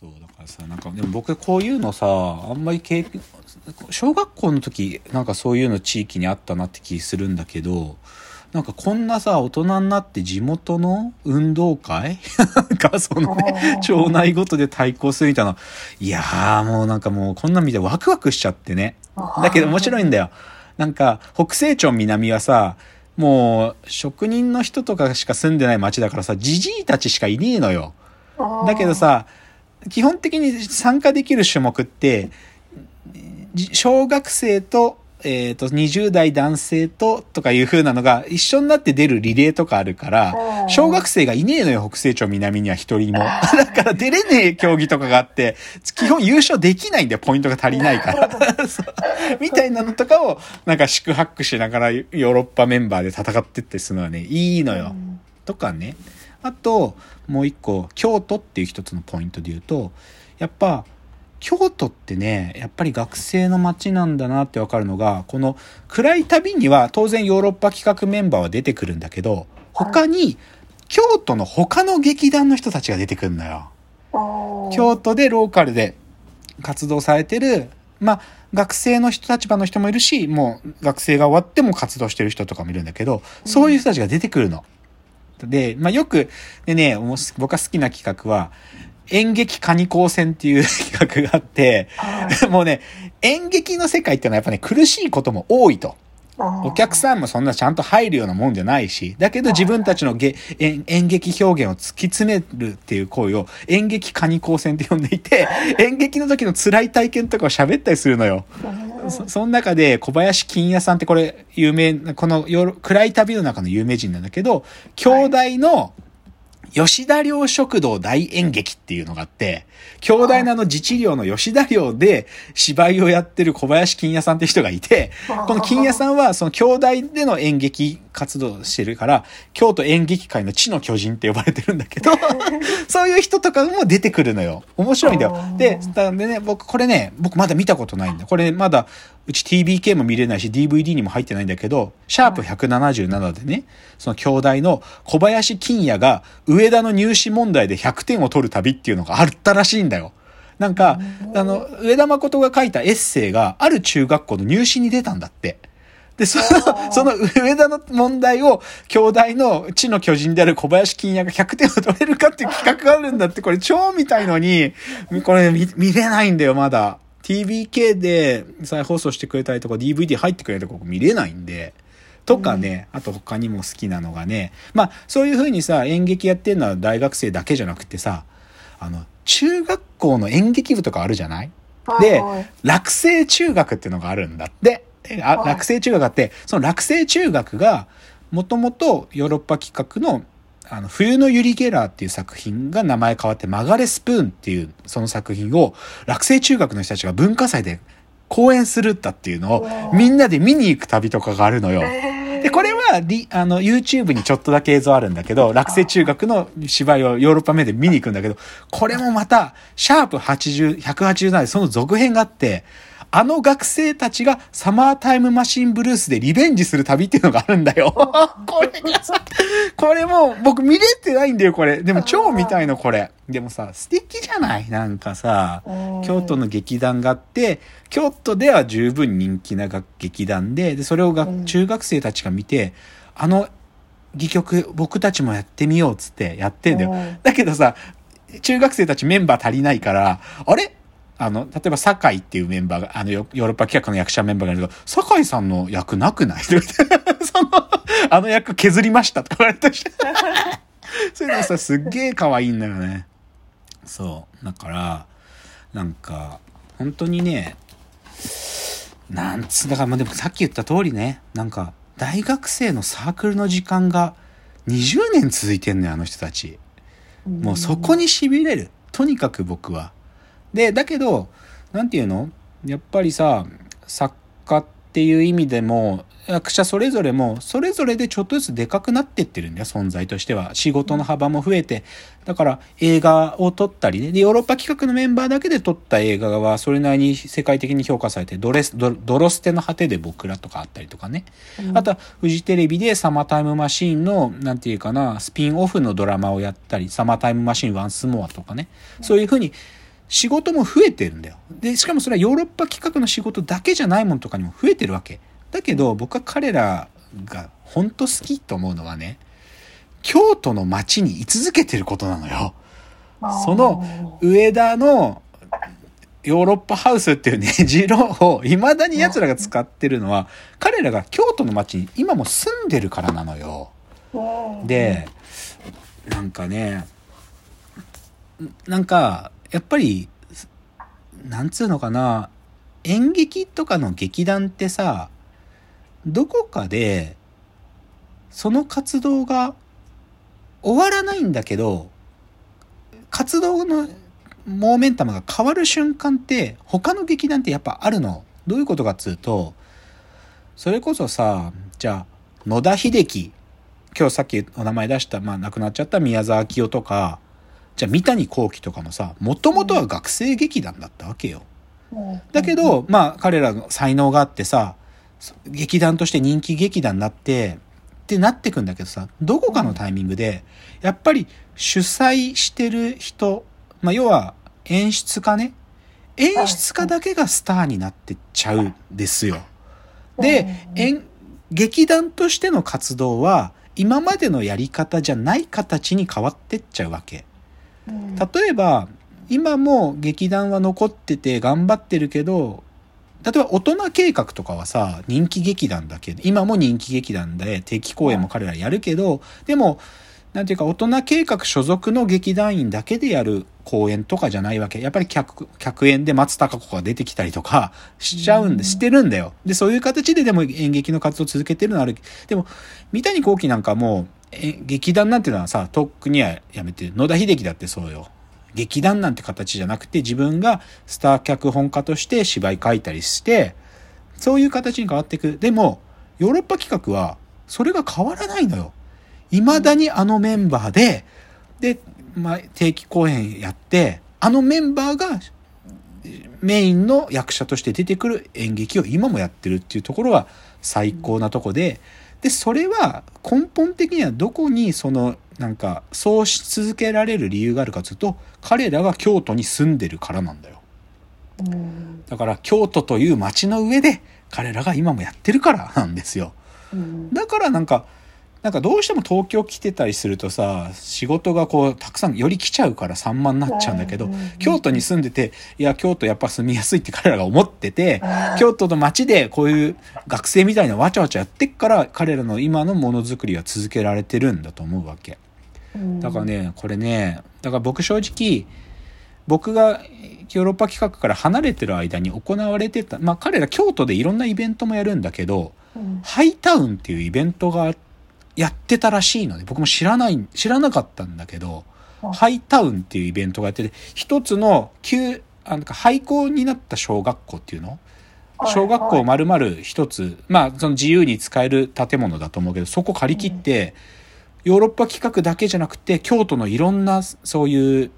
そうだからさなんかでも僕こういうのさあんまり経験小学校の時なんかそういうの地域にあったなって気するんだけどなんかこんなさ大人になって地元の運動会？がそのね町内ごとで対抗するみたいないやーもうなんかもうこんなん見てワクワクしちゃってね。だけど面白いんだよ。なんか北西町南はさもう職人の人とかしか住んでない町だからさじじいたちしかいねえのよ。だけどさ基本的に参加できる種目って、小学生と、えっ、と、20代男性と、とかいう風なのが一緒になって出るリレーとかあるから、小学生がいねえのよ、北西町南には一人も。だから出れねえ競技とかがあって、基本優勝できないんだよ、ポイントが足りないから。みたいなのとかを、なんか宿泊しながらヨーロッパメンバーで戦ってってするのはね、いいのよ。とかね。あと、もう一個、京都っていう一つのポイントで言うと、やっぱ、京都ってね、やっぱり学生の街なんだなってわかるのが、この暗い旅には当然ヨーロッパ企画メンバーは出てくるんだけど、他に京都の他の劇団の人たちが出てくるのよ。京都でローカルで活動されてる、まあ、学生の人立場の人もいるし、もう学生が終わっても活動してる人とかもいるんだけど、そういう人たちが出てくるの。で、まあ、よく、でね、もう僕が好きな企画は、演劇カニ高専っていう 企画があって、もうね、演劇の世界っていうのはやっぱね、苦しいことも多いと。お客さんもそんなちゃんと入るようなもんじゃないし、だけど自分たちのげ演演劇表現を突き詰めるっていう行為を演劇カニ高専って呼んでいて、演劇の時の辛い体験とかを喋ったりするのよ。そその中で小林金也さんってこれ有名な、この暗い旅の中の有名人なんだけど、兄弟の吉田寮食堂大演劇っていうのがあって、兄弟のあの自治寮の吉田寮で芝居をやってる小林金也さんって人がいて、この金也さんはその兄弟での演劇活動をしてるから、京都演劇界の地の巨人って呼ばれてるんだけど、そういう人とかも出てくるのよ。面白いんだよ。で、なんでね、僕これね、僕まだ見たことないんだ。これまだ、うち TBK も見れないし DVD にも入ってないんだけど、シャープ177でね、その兄弟の小林金也が上田の入試問題で100点を取る旅っていうのがあったらしいんだよ。なんか、あの、上田誠が書いたエッセイがある中学校の入試に出たんだって。で、その、その上田の問題を、兄弟の地の巨人である小林金也が100点を取れるかっていう企画があるんだって、これ超見たいのに、これ見見れないんだよ、まだ。TBK で再放送してくれたりとか DVD 入ってくれたとこ見れないんで。とかね、あと他にも好きなのがね、まあそういう風にさ、演劇やってるのは大学生だけじゃなくてさ、あの、中学校の演劇部とかあるじゃない？で、落成中学っていうのがあるんだって。あはい落成中学があって、その落成中学が、もともとヨーロッパ企画の、あの、冬のユリ・ゲラーっていう作品が名前変わって、曲がれスプーンっていうその作品を、落成中学の人たちが文化祭で公演するったっていうのを、みんなで見に行く旅とかがあるのよ。で、これはリ、あの、YouTube にちょっとだけ映像あるんだけど、落成中学の芝居をヨーロッパ目で見に行くんだけど、これもまた、シャープ80、187でその続編があって、あの学生たちがサマータイムマシンブルースでリベンジする旅っていうのがあるんだよ。これこれもう僕見れてないんだよ、これ。でも超見たいの、これ。でもさ、素敵じゃない？なんかさ、京都の劇団があって、京都では十分人気な楽劇団で、で、それをがうん中学生たちが見て、あの戯曲僕たちもやってみようっつってやってんだよ。うんだけどさ、中学生たちメンバー足りないから、あれ？あの、例えば、酒井っていうメンバーが、あの、ヨーロッパ企画の役者メンバーがいるけど、酒井さんの役なくない？その、あの役削りましたとか言われて。そういうのさ、すっげえ可愛いんだよね。そう。だから、なんか、本当にね、なんつう、だからまあでもさっき言った通りね、なんか、大学生のサークルの時間が20年続いてんのよ、あの人たち。もうそこに痺れる。とにかく僕は。で、だけど、なんていうの？やっぱりさ、作家っていう意味でも、役者それぞれも、それぞれでちょっとずつでかくなってってるんだよ、存在としては。仕事の幅も増えて。だから映画を撮ったりね。で、ヨーロッパ企画のメンバーだけで撮った映画は、それなりに世界的に評価されて、ドレス、ドドロステの果てで僕らとかあったりとかね。あとは、フジテレビでサマータイムマシーンの、なんていうかな、スピンオフのドラマをやったり、サマータイムマシーンワンスモアとかね。そういうふうに、仕事も増えてるんだよ。で、しかもそれはヨーロッパ企画の仕事だけじゃないものとかにも増えてるわけ。だけど、僕は彼らが本当好きと思うのはね、京都の街に居続けてることなのよ。その上田のヨーロッパハウスっていうねじろを未だに奴らが使ってるのは彼らが京都の街に今も住んでるからなのよ。でなんかねなんかやっぱりなんつうのかな演劇とかの劇団ってさどこかでその活動が終わらないんだけど活動のモーメンタムが変わる瞬間って他の劇団ってやっぱあるの。どういうことかっつうと、それこそさ、じゃあ、野田秀樹、今日さっきお名前出した、まあ亡くなっちゃった宮沢清とか、じゃあ三谷幸喜とかもさ、もともとは学生劇団だったわけよ。だけど、まあ彼らの才能があってさ、劇団として人気劇団になって、ってなってくんだけどさ、どこかのタイミングで、やっぱり主催してる人、まあ要は演出家ね。演出家だけがスターになってっちゃうんですよ。で、演、劇団としての活動は、今までのやり方じゃない形に変わってっちゃうわけ。例えば、今も劇団は残ってて頑張ってるけど、例えば大人計画とかはさ、人気劇団だけ今も人気劇団で定期公演も彼らやるけど、でも、なんていうか大人計画所属の劇団員だけでやる公演とかじゃないわけ。やっぱり客、客演で松たか子が出てきたりとかしちゃうんで、してるんだよ。で、そういう形ででも演劇の活動を続けてるのある。でも、三谷幸喜なんかもう、劇団なんていうのはさ、とっくにはやめて、野田秀樹だってそうよ。劇団なんて形じゃなくて、自分がスター脚本家として芝居書いたりして、そういう形に変わっていく。でも、ヨーロッパ企画は、それが変わらないのよ。未だにあのメンバーで、で、まあ、定期公演やって、あのメンバーがメインの役者として出てくる演劇を今もやってるっていうところが最高なとこで、で、それは根本的にはどこにその、なんか、そうし続けられる理由があるかというと、彼らが京都に住んでるからなんだよ。だから京都という街の上で彼らが今もやってるからなんですよ。だからなんか、なんかどうしても東京来てたりするとさ、仕事がこう、たくさんより来ちゃうから散漫になっちゃうんだけど、京都に住んでて、いや、京都やっぱ住みやすいって彼らが思ってて、京都の街でこういう学生みたいなわちゃわちゃやってっから、彼らの今のものづくりは続けられてるんだと思うわけ。だからね、これね、だから僕正直、僕がヨーロッパ企画から離れてる間に行われてた、まあ彼ら京都でいろんなイベントもやるんだけど、ハイタウンっていうイベントがあって、やってたらしいので、僕も知らない、知らなかったんだけど、ハイタウンっていうイベントがやってて、一つの旧、あの、廃校になった小学校っていうの？小学校丸々一つ、まあ、その自由に使える建物だと思うけど、そこ借り切って、ヨーロッパ企画だけじゃなくて、京都のいろんな、そういう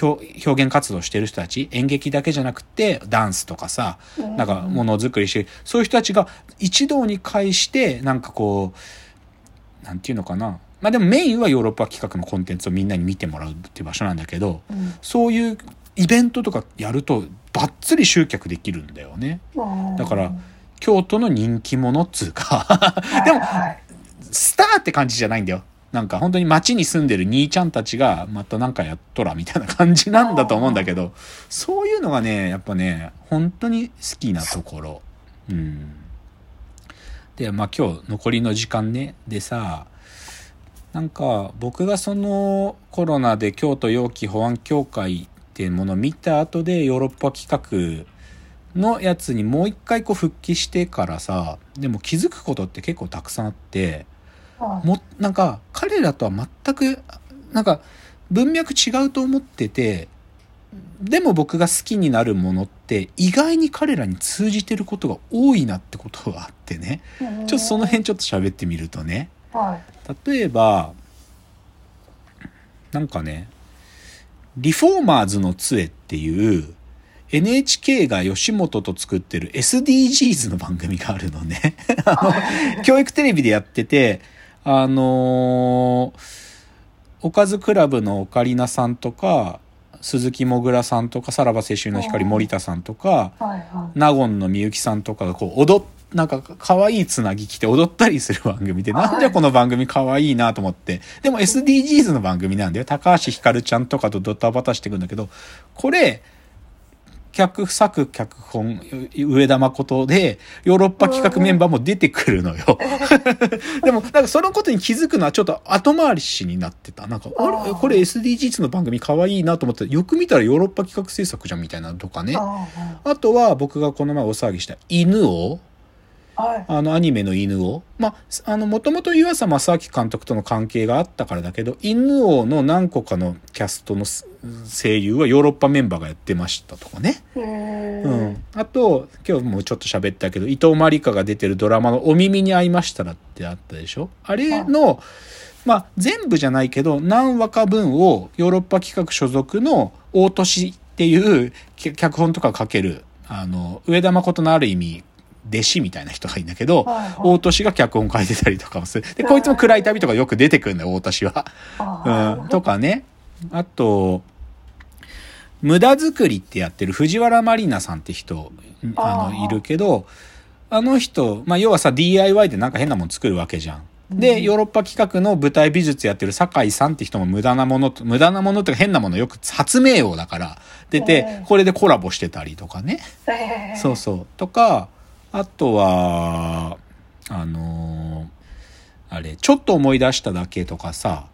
表現活動してる人たち、演劇だけじゃなくて、ダンスとかさ、なんかものづくりして、そういう人たちが一堂に会して、なんかこう、なんていうのかな。まあでもメインはヨーロッパ企画のコンテンツをみんなに見てもらうっていう場所なんだけど、うん、そういうイベントとかやるとばっつり集客できるんだよね。だから京都の人気者っつうかでも、スターって感じじゃないんだよ。なんか本当に街に住んでる兄ちゃんたちがまたなんかやっとらみたいな感じなんだと思うんだけど、そういうのがね、やっぱね、本当に好きなところ。うん。で、まあ今日残りの時間ね、でさ、なんか僕がそのコロナで京都陽気保安協会っていうものを見た後でヨーロッパ企画のやつにもう一回こう復帰してからさ、でも気づくことって結構たくさんあって、も、なんか彼らとは全く、なんか文脈違うと思ってて、でも僕が好きになるものって意外に彼らに通じてることが多いなってことがあってね。ちょっとその辺ちょっと喋ってみるとね、例えばなんかねリフォーマーズの杖っていう NHK が吉本と作ってる SDGs の番組があるのね。あの、教育テレビでやってて、あのー、おかずクラブのオカリナさんとか、鈴木もぐらさんとかさらば青春の光森田さんとか。納言のみゆきさんとかがこう踊っなんか可愛いつなぎ着て踊ったりする番組で、なんじゃこの番組可愛いなと思って。でも SDGs の番組なんだよ。高橋ひかるちゃんとかとドタバタしてくんだけど、これ、脚作脚本、上田誠で、ヨーロッパ企画メンバーも出てくるのよ。でも、なんかそのことに気づくのはちょっと後回りしになってた。なんか、あれ？これ SDGs の番組可愛いなと思って、よく見たらヨーロッパ企画制作じゃんみたいなのとかね。ああとは僕がこの前お騒ぎした犬を、あはい。あのアニメの犬を、まあ、あの、もともと湯浅正明監督との関係があったからだけど、犬王の何個かのキャストのす声優はヨーロッパメンバーがやってましたとかね。へうえ。ん。あと、今日もちょっと喋ったけど、伊藤まりかが出てるドラマのお耳に合いましたらってあったでしょあれの、まあ、全部じゃないけど、何話か分をヨーロッパ企画所属の大年っていうき脚本とか書ける、あの、上田誠のある意味、弟子みたいな人がいいんだけど、はいはい大年が脚本書いてたりとかもする。で、こいつも暗い旅とかよく出てくるんだよ、大年は。あうん、とかね。あと、無駄作りってやってる藤原まりなさんって人、あの、いるけど、あの人、まあ、要はさ、DIY でなんか変なもの作るわけじゃん。で、ヨーロッパ企画の舞台美術やってる酒井さんって人も無駄なものと、無駄なものっていうか変なものよく発明王だから出てう、んこれでコラボしてたりとかね。そうそう。とか、あとは、あのーあれ、ちょっと思い出しただけとかさ、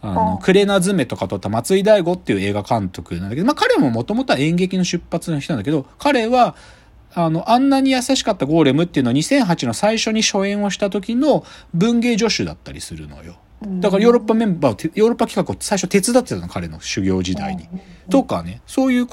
あの、うんクレナズメとか撮った松井大悟っていう映画監督なんだけど、まあ彼ももともとは演劇の出発の人なんだけど、彼は、あの、あんなに優しかったゴーレムっていうのは2008の最初に初演をした時の文芸助手だったりするのよ。だからヨーロッパメンバーをて、ヨーロッパ企画を最初手伝ってたの、彼の修行時代に。とかね、そういう